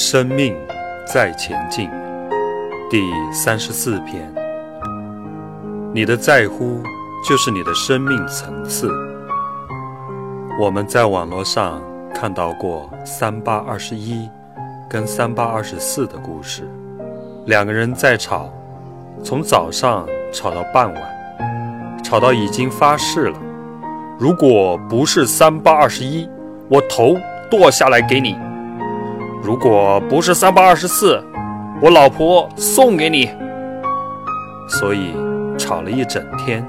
生命在前进，第三十四篇。你的在乎就是你的生命层次。我们在网络上看到过三八二十一跟三八二十四的故事，两个人在吵，从早上吵到傍晚，吵到已经发誓了，如果不是三八二十一，我头剁下来给你。如果不是三八二十四，我老婆送给你。所以吵了一整天，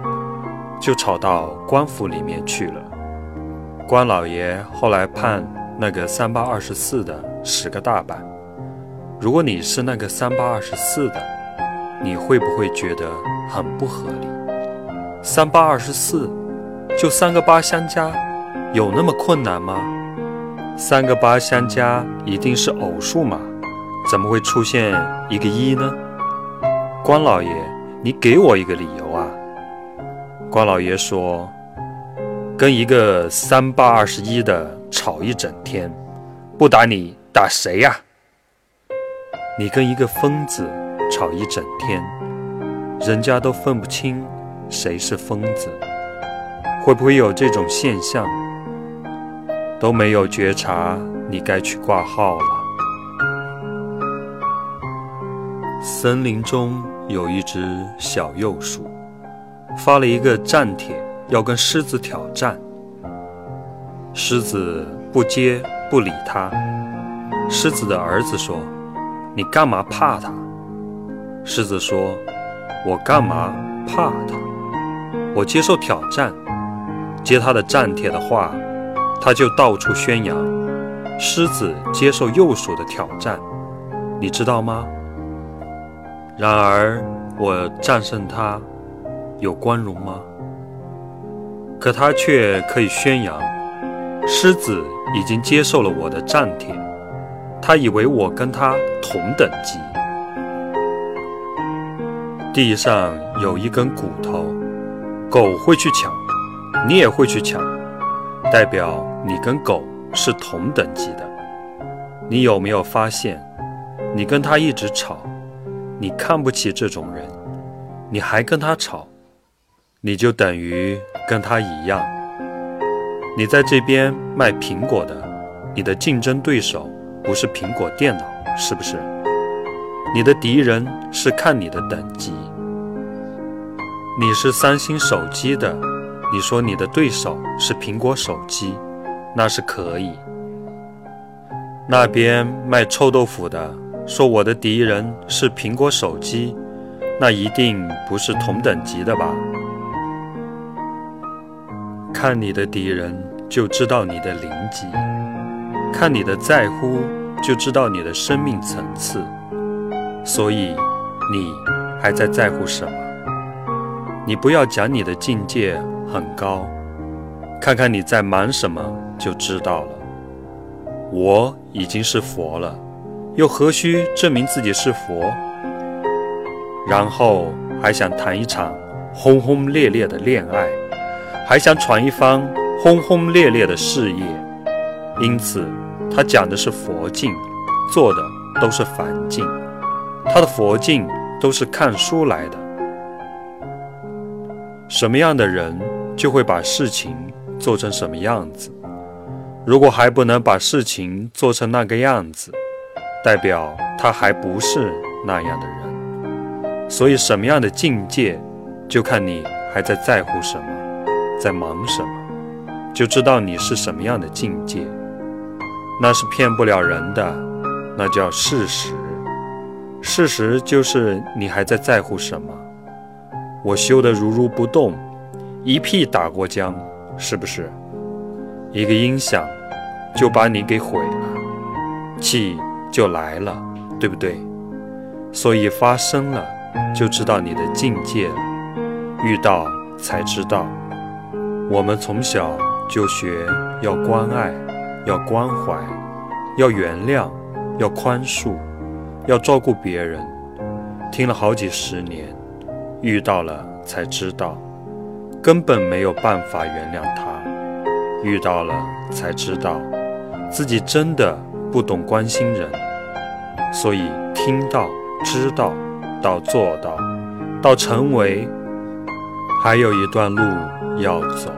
就吵到官府里面去了。官老爷后来判那个三八二十四的十个大板。如果你是那个三八二十四的，你会不会觉得很不合理？三八二十四，就三个八相加，有那么困难吗？三个八相加一定是偶数嘛？怎么会出现一个一呢？关老爷，你给我一个理由啊！关老爷说：“跟一个三八二十一的吵一整天，不打你打谁呀？你跟一个疯子吵一整天，人家都分不清谁是疯子，会不会有这种现象？”都没有觉察，你该去挂号了。森林中有一只小幼鼠，发了一个战帖，要跟狮子挑战。狮子不接不理他。狮子的儿子说：“你干嘛怕他？”狮子说：“我干嘛怕他？我接受挑战，接他的战帖的话。”他就到处宣扬，狮子接受幼鼠的挑战，你知道吗？然而我战胜他，有光荣吗？可他却可以宣扬，狮子已经接受了我的战帖，他以为我跟他同等级。地上有一根骨头，狗会去抢，你也会去抢。代表你跟狗是同等级的，你有没有发现，你跟他一直吵，你看不起这种人，你还跟他吵，你就等于跟他一样。你在这边卖苹果的，你的竞争对手不是苹果电脑，是不是？你的敌人是看你的等级。你是三星手机的。你说你的对手是苹果手机，那是可以。那边卖臭豆腐的说我的敌人是苹果手机，那一定不是同等级的吧？看你的敌人就知道你的零级，看你的在乎就知道你的生命层次。所以你还在在乎什么？你不要讲你的境界。很高，看看你在忙什么就知道了。我已经是佛了，又何须证明自己是佛？然后还想谈一场轰轰烈烈的恋爱，还想闯一番轰轰烈烈的事业。因此，他讲的是佛境，做的都是凡境。他的佛境都是看书来的。什么样的人？就会把事情做成什么样子。如果还不能把事情做成那个样子，代表他还不是那样的人。所以，什么样的境界，就看你还在在乎什么，在忙什么，就知道你是什么样的境界。那是骗不了人的，那叫事实。事实就是你还在在乎什么。我修得如如不动。一屁打过江，是不是？一个音响就把你给毁了，气就来了，对不对？所以发生了，就知道你的境界了。遇到才知道。我们从小就学要关爱，要关怀，要原谅，要宽恕，要照顾别人。听了好几十年，遇到了才知道。根本没有办法原谅他，遇到了才知道，自己真的不懂关心人，所以听到、知道到做到，到成为，还有一段路要走。